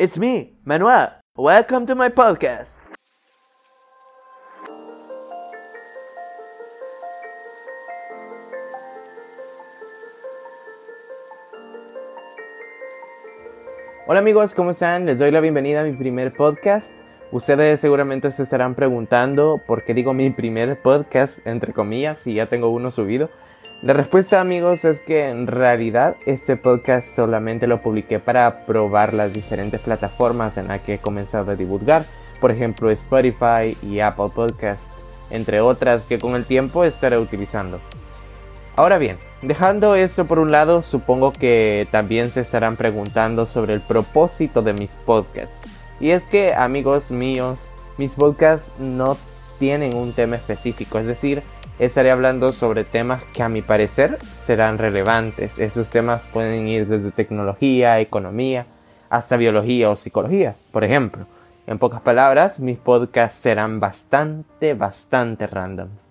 It's me, Manuel. Welcome to my podcast. Hola amigos, ¿cómo están? Les doy la bienvenida a mi primer podcast. Ustedes seguramente se estarán preguntando por qué digo mi primer podcast, entre comillas, si ya tengo uno subido. La respuesta amigos es que en realidad este podcast solamente lo publiqué para probar las diferentes plataformas en las que he comenzado a divulgar, por ejemplo Spotify y Apple Podcast, entre otras que con el tiempo estaré utilizando. Ahora bien, dejando esto por un lado, supongo que también se estarán preguntando sobre el propósito de mis podcasts. Y es que amigos míos, mis podcasts no tienen un tema específico, es decir, estaré hablando sobre temas que a mi parecer serán relevantes. Estos temas pueden ir desde tecnología, economía, hasta biología o psicología, por ejemplo. En pocas palabras, mis podcasts serán bastante, bastante randoms.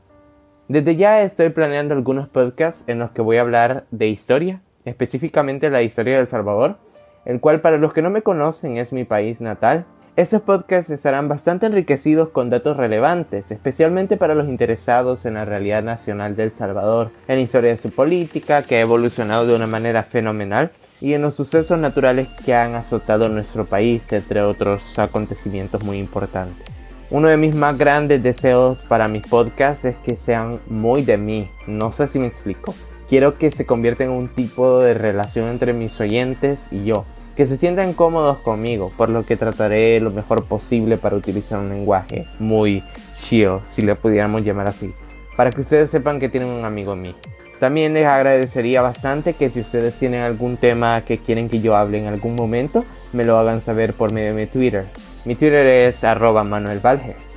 Desde ya estoy planeando algunos podcasts en los que voy a hablar de historia, específicamente la historia de El Salvador, el cual para los que no me conocen es mi país natal estos podcasts estarán bastante enriquecidos con datos relevantes, especialmente para los interesados en la realidad nacional de El Salvador, en la historia de su política, que ha evolucionado de una manera fenomenal, y en los sucesos naturales que han azotado nuestro país, entre otros acontecimientos muy importantes. Uno de mis más grandes deseos para mis podcasts es que sean muy de mí, no sé si me explico. Quiero que se convierta en un tipo de relación entre mis oyentes y yo, que se sientan cómodos conmigo, por lo que trataré lo mejor posible para utilizar un lenguaje muy chill, si le pudiéramos llamar así, para que ustedes sepan que tienen un amigo en mí. También les agradecería bastante que si ustedes tienen algún tema que quieren que yo hable en algún momento, me lo hagan saber por medio de mi Twitter. Mi Twitter es arroba Manuel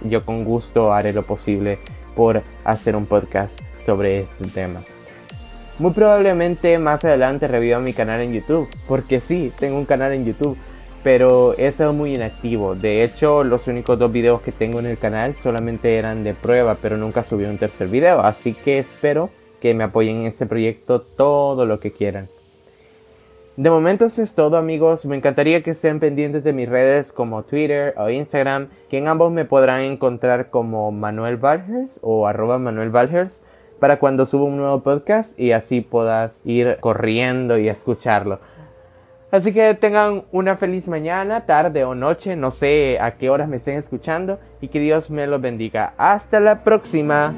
Yo con gusto haré lo posible por hacer un podcast sobre este tema. Muy probablemente más adelante reviva mi canal en YouTube, porque sí, tengo un canal en YouTube, pero he muy inactivo. De hecho, los únicos dos videos que tengo en el canal solamente eran de prueba, pero nunca subí un tercer video, así que espero que me apoyen en este proyecto todo lo que quieran. De momento eso es todo amigos, me encantaría que estén pendientes de mis redes como Twitter o Instagram, que en ambos me podrán encontrar como Manuel Valhers o arroba Manuel para cuando suba un nuevo podcast y así puedas ir corriendo y escucharlo. Así que tengan una feliz mañana, tarde o noche, no sé a qué horas me estén escuchando y que Dios me los bendiga. Hasta la próxima.